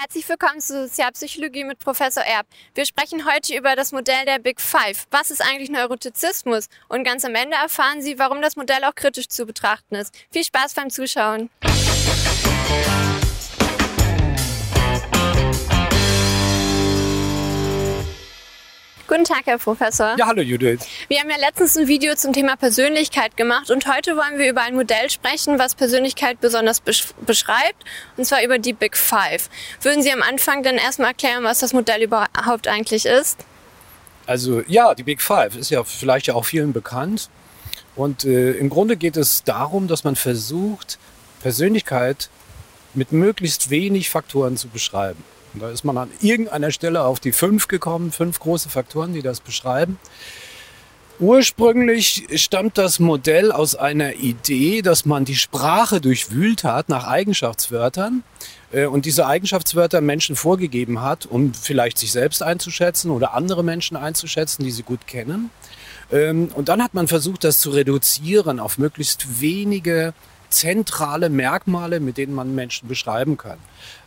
Herzlich willkommen zu Sozialpsychologie mit Professor Erb. Wir sprechen heute über das Modell der Big Five. Was ist eigentlich Neurotizismus? Und ganz am Ende erfahren Sie, warum das Modell auch kritisch zu betrachten ist. Viel Spaß beim Zuschauen. Guten Tag, Herr Professor. Ja, hallo Judith. Wir haben ja letztens ein Video zum Thema Persönlichkeit gemacht und heute wollen wir über ein Modell sprechen, was Persönlichkeit besonders beschreibt, und zwar über die Big Five. Würden Sie am Anfang dann erstmal erklären, was das Modell überhaupt eigentlich ist? Also ja, die Big Five ist ja vielleicht ja auch vielen bekannt. Und äh, im Grunde geht es darum, dass man versucht, Persönlichkeit mit möglichst wenig Faktoren zu beschreiben. Und da ist man an irgendeiner Stelle auf die fünf gekommen, fünf große Faktoren, die das beschreiben. Ursprünglich stammt das Modell aus einer Idee, dass man die Sprache durchwühlt hat nach Eigenschaftswörtern äh, und diese Eigenschaftswörter Menschen vorgegeben hat, um vielleicht sich selbst einzuschätzen oder andere Menschen einzuschätzen, die sie gut kennen. Ähm, und dann hat man versucht, das zu reduzieren auf möglichst wenige zentrale Merkmale, mit denen man Menschen beschreiben kann.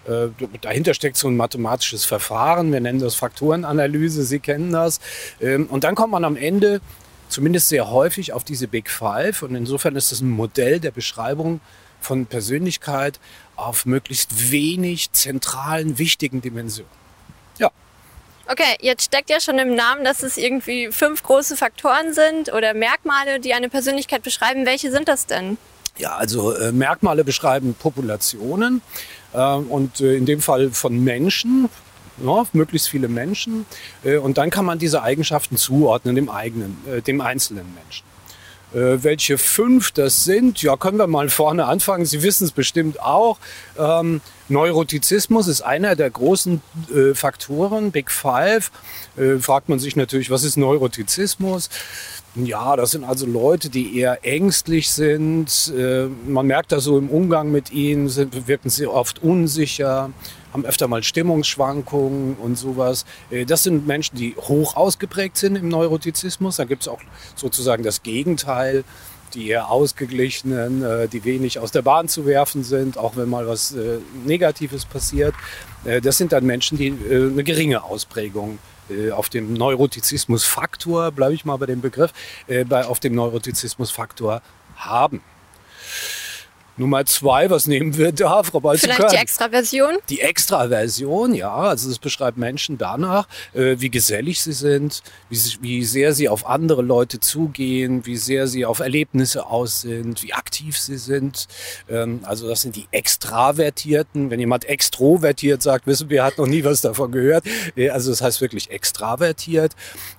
Äh, dahinter steckt so ein mathematisches Verfahren, wir nennen das Faktorenanalyse, Sie kennen das. Ähm, und dann kommt man am Ende zumindest sehr häufig auf diese Big Five. Und insofern ist das ein Modell der Beschreibung von Persönlichkeit auf möglichst wenig zentralen, wichtigen Dimensionen. Ja. Okay, jetzt steckt ja schon im Namen, dass es irgendwie fünf große Faktoren sind oder Merkmale, die eine Persönlichkeit beschreiben. Welche sind das denn? Ja, also äh, Merkmale beschreiben Populationen äh, und äh, in dem Fall von Menschen, ja, möglichst viele Menschen. Äh, und dann kann man diese Eigenschaften zuordnen dem eigenen, äh, dem einzelnen Menschen. Äh, welche fünf das sind, ja, können wir mal vorne anfangen. Sie wissen es bestimmt auch. Ähm, Neurotizismus ist einer der großen äh, Faktoren, Big Five. Äh, fragt man sich natürlich, was ist Neurotizismus? Ja, das sind also Leute, die eher ängstlich sind. Äh, man merkt da so im Umgang mit ihnen, sind, wirken sie oft unsicher, haben öfter mal Stimmungsschwankungen und sowas. Äh, das sind Menschen, die hoch ausgeprägt sind im Neurotizismus. Da gibt es auch sozusagen das Gegenteil, die eher ausgeglichenen, äh, die wenig aus der Bahn zu werfen sind, auch wenn mal was Negatives passiert. Das sind dann Menschen, die eine geringe Ausprägung äh, auf dem Neurotizismus-Faktor, bleibe ich mal bei dem Begriff, äh, bei, auf dem Neurotizismus-Faktor haben. Nummer zwei, was nehmen wir da, Frau Balzucker? Vielleicht die Extraversion? Die Extraversion, ja. Also es beschreibt Menschen danach, äh, wie gesellig sie sind, wie, wie sehr sie auf andere Leute zugehen, wie sehr sie auf Erlebnisse aus sind, wie aktiv sie sind. Ähm, also das sind die Extravertierten. Wenn jemand extrovertiert sagt, wissen wir, hat noch nie was davon gehört. Äh, also das heißt wirklich extravertiert.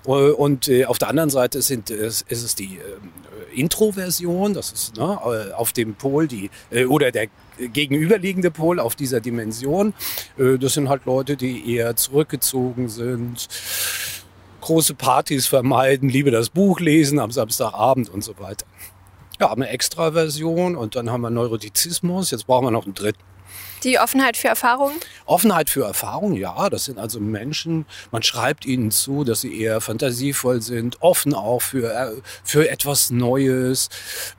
Äh, und äh, auf der anderen Seite sind, ist es die ähm, Introversion, das ist ne, äh, auf dem Pol die äh, oder der gegenüberliegende Pol auf dieser Dimension. Äh, das sind halt Leute, die eher zurückgezogen sind, große Partys vermeiden, lieber das Buch lesen am Samstagabend und so weiter. Ja, haben eine Extraversion und dann haben wir Neurotizismus. Jetzt brauchen wir noch einen dritten. Die Offenheit für Erfahrungen? Offenheit für Erfahrungen, ja. Das sind also Menschen, man schreibt ihnen zu, dass sie eher fantasievoll sind, offen auch für, äh, für etwas Neues,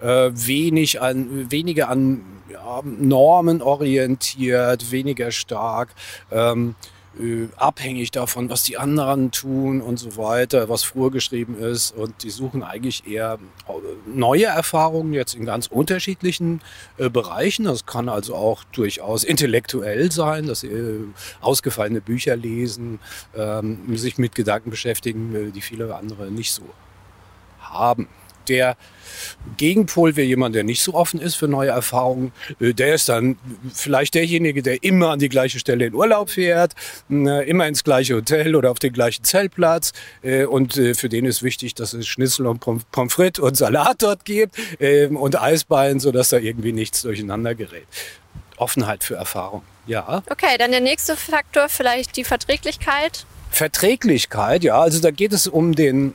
äh, wenig an, weniger an ja, Normen orientiert, weniger stark. Ähm, äh, abhängig davon, was die anderen tun und so weiter, was vorgeschrieben ist. Und die suchen eigentlich eher äh, neue Erfahrungen jetzt in ganz unterschiedlichen äh, Bereichen. Das kann also auch durchaus intellektuell sein, dass sie äh, ausgefallene Bücher lesen, ähm, sich mit Gedanken beschäftigen, äh, die viele andere nicht so haben der Gegenpol wäre jemand, der nicht so offen ist für neue Erfahrungen. Äh, der ist dann vielleicht derjenige, der immer an die gleiche Stelle in Urlaub fährt, äh, immer ins gleiche Hotel oder auf den gleichen Zeltplatz. Äh, und für den ist wichtig, dass es Schnitzel und Pommes frites und Salat dort gibt ähm, und Eisbein, sodass da irgendwie nichts durcheinander gerät. Offenheit für Erfahrung, ja. Okay, dann der nächste Faktor, vielleicht die Verträglichkeit. Verträglichkeit, ja, also da geht es um den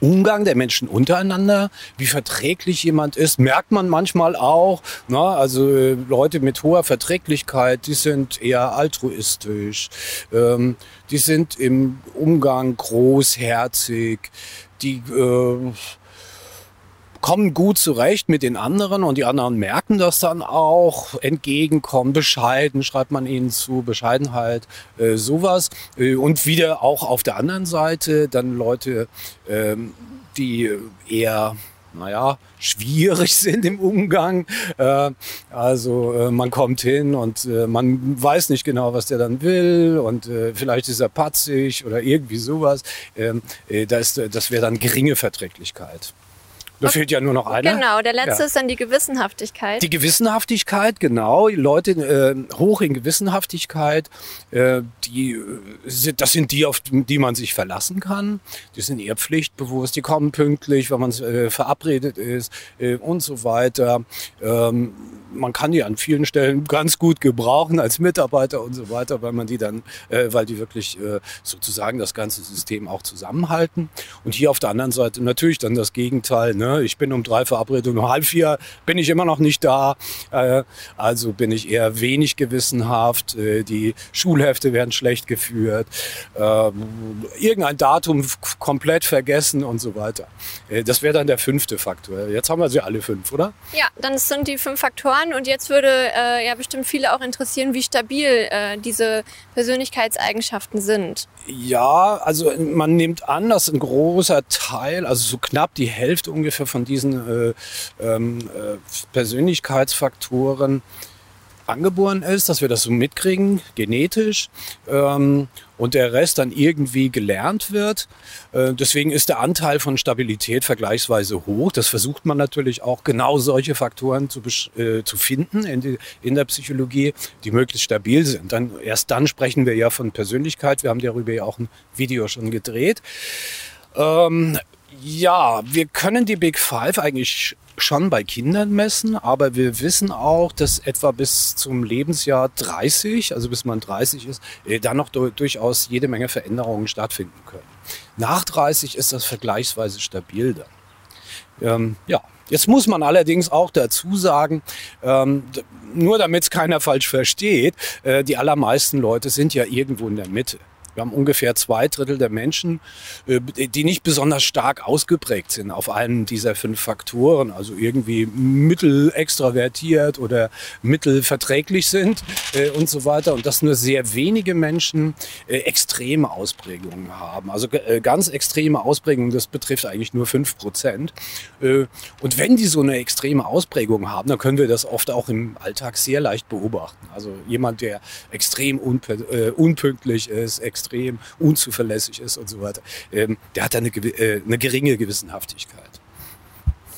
Umgang der Menschen untereinander, wie verträglich jemand ist, merkt man manchmal auch. Ne? Also äh, Leute mit hoher Verträglichkeit, die sind eher altruistisch, ähm, die sind im Umgang großherzig, die äh, kommen gut zurecht mit den anderen und die anderen merken das dann auch, entgegenkommen, bescheiden, schreibt man ihnen zu, Bescheidenheit, äh, sowas. Äh, und wieder auch auf der anderen Seite dann Leute, ähm, die eher naja, schwierig sind im Umgang. Äh, also äh, man kommt hin und äh, man weiß nicht genau, was der dann will und äh, vielleicht ist er patzig oder irgendwie sowas. Ähm, äh, da ist, das wäre dann geringe Verträglichkeit. Da fehlt ja nur noch einer. Genau, der letzte ja. ist dann die Gewissenhaftigkeit. Die Gewissenhaftigkeit, genau. Leute äh, hoch in Gewissenhaftigkeit, äh, die äh, das sind die, auf die man sich verlassen kann. Die sind eher pflichtbewusst, die kommen pünktlich, wenn man äh, verabredet ist äh, und so weiter. Ähm, man kann die an vielen Stellen ganz gut gebrauchen als Mitarbeiter und so weiter, weil man die dann, äh, weil die wirklich sozusagen das ganze System auch zusammenhalten. Und hier auf der anderen Seite natürlich dann das Gegenteil. Ne? Ich bin um drei verabredet und um halb vier bin ich immer noch nicht da. Äh, also bin ich eher wenig gewissenhaft. Äh, die Schulhefte werden schlecht geführt. Äh, irgendein Datum komplett vergessen und so weiter. Äh, das wäre dann der fünfte Faktor. Jetzt haben wir sie alle fünf, oder? Ja, dann sind die fünf Faktoren. Und jetzt würde äh, ja bestimmt viele auch interessieren, wie stabil äh, diese Persönlichkeitseigenschaften sind. Ja, also man nimmt an, dass ein großer Teil, also so knapp die Hälfte ungefähr von diesen äh, ähm, äh, Persönlichkeitsfaktoren angeboren ist, dass wir das so mitkriegen, genetisch, ähm, und der Rest dann irgendwie gelernt wird. Äh, deswegen ist der Anteil von Stabilität vergleichsweise hoch. Das versucht man natürlich auch genau solche Faktoren zu, äh, zu finden in, die, in der Psychologie, die möglichst stabil sind. Dann, erst dann sprechen wir ja von Persönlichkeit. Wir haben darüber ja auch ein Video schon gedreht. Ähm, ja, wir können die Big Five eigentlich schon bei Kindern messen, aber wir wissen auch, dass etwa bis zum Lebensjahr 30, also bis man 30 ist, äh, dann noch durchaus jede Menge Veränderungen stattfinden können. Nach 30 ist das vergleichsweise stabil dann. Ähm, ja, Jetzt muss man allerdings auch dazu sagen, ähm, nur damit es keiner falsch versteht, äh, die allermeisten Leute sind ja irgendwo in der Mitte. Wir haben ungefähr zwei Drittel der Menschen, äh, die nicht besonders stark ausgeprägt sind auf einen dieser fünf Faktoren, also irgendwie mittel extravertiert oder mittelverträglich sind äh, und so weiter. Und dass nur sehr wenige Menschen äh, extreme Ausprägungen haben. Also ganz extreme Ausprägungen, das betrifft eigentlich nur fünf Prozent. Und wenn die so eine extreme Ausprägung haben, dann können wir das oft auch im Alltag sehr leicht beobachten. Also jemand, der extrem unpünktlich ist, extrem extrem unzuverlässig ist und so weiter, ähm, der hat eine, äh, eine geringe Gewissenhaftigkeit.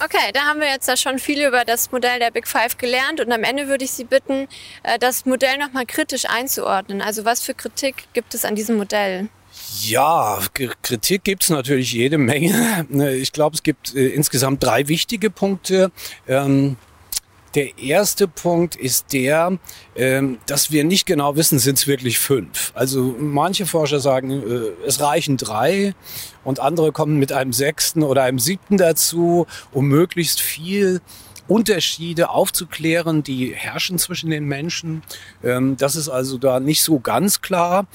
Okay, da haben wir jetzt ja schon viel über das Modell der Big Five gelernt und am Ende würde ich Sie bitten, äh, das Modell nochmal kritisch einzuordnen. Also was für Kritik gibt es an diesem Modell? Ja, Kritik gibt es natürlich jede Menge. Ich glaube, es gibt äh, insgesamt drei wichtige Punkte. Ähm, der erste Punkt ist der, ähm, dass wir nicht genau wissen, sind es wirklich fünf. Also manche Forscher sagen, äh, es reichen drei und andere kommen mit einem sechsten oder einem siebten dazu, um möglichst viel Unterschiede aufzuklären, die herrschen zwischen den Menschen. Ähm, das ist also da nicht so ganz klar.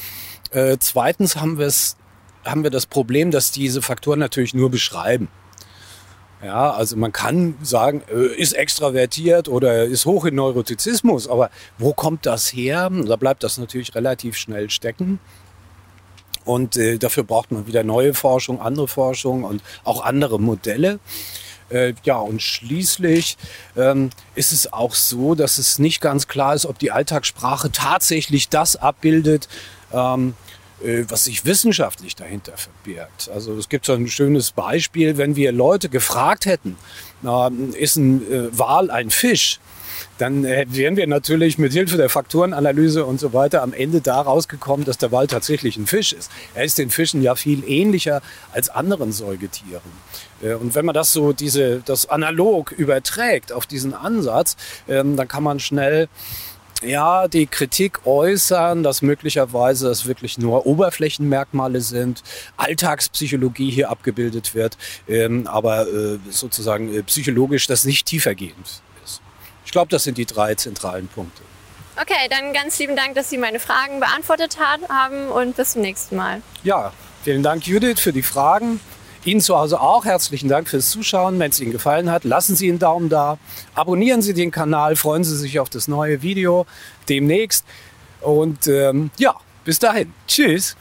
Äh, zweitens haben wir es haben wir das Problem, dass diese Faktoren natürlich nur beschreiben. Ja, also man kann sagen, äh, ist extravertiert oder ist hoch in Neurotizismus, aber wo kommt das her? Da bleibt das natürlich relativ schnell stecken. Und äh, dafür braucht man wieder neue Forschung, andere Forschung und auch andere Modelle. Äh, ja, und schließlich ähm, ist es auch so, dass es nicht ganz klar ist, ob die Alltagssprache tatsächlich das abbildet, ähm, äh, was sich wissenschaftlich dahinter verbirgt. Also es gibt so ein schönes Beispiel, wenn wir Leute gefragt hätten, ist ein äh, Wal ein Fisch? dann äh, wären wir natürlich mit Hilfe der Faktorenanalyse und so weiter am Ende da rausgekommen, dass der Wal tatsächlich ein Fisch ist. Er ist den Fischen ja viel ähnlicher als anderen Säugetieren. Und wenn man das so, diese, das analog überträgt auf diesen Ansatz, ähm, dann kann man schnell ja, die Kritik äußern, dass möglicherweise es wirklich nur Oberflächenmerkmale sind, Alltagspsychologie hier abgebildet wird, ähm, aber äh, sozusagen äh, psychologisch das nicht tiefergehend ist. Ich glaube, das sind die drei zentralen Punkte. Okay, dann ganz lieben Dank, dass Sie meine Fragen beantwortet haben und bis zum nächsten Mal. Ja, vielen Dank, Judith, für die Fragen. Ihnen zu Hause auch herzlichen Dank fürs Zuschauen. Wenn es Ihnen gefallen hat, lassen Sie einen Daumen da. Abonnieren Sie den Kanal, freuen Sie sich auf das neue Video demnächst. Und ähm, ja, bis dahin. Tschüss.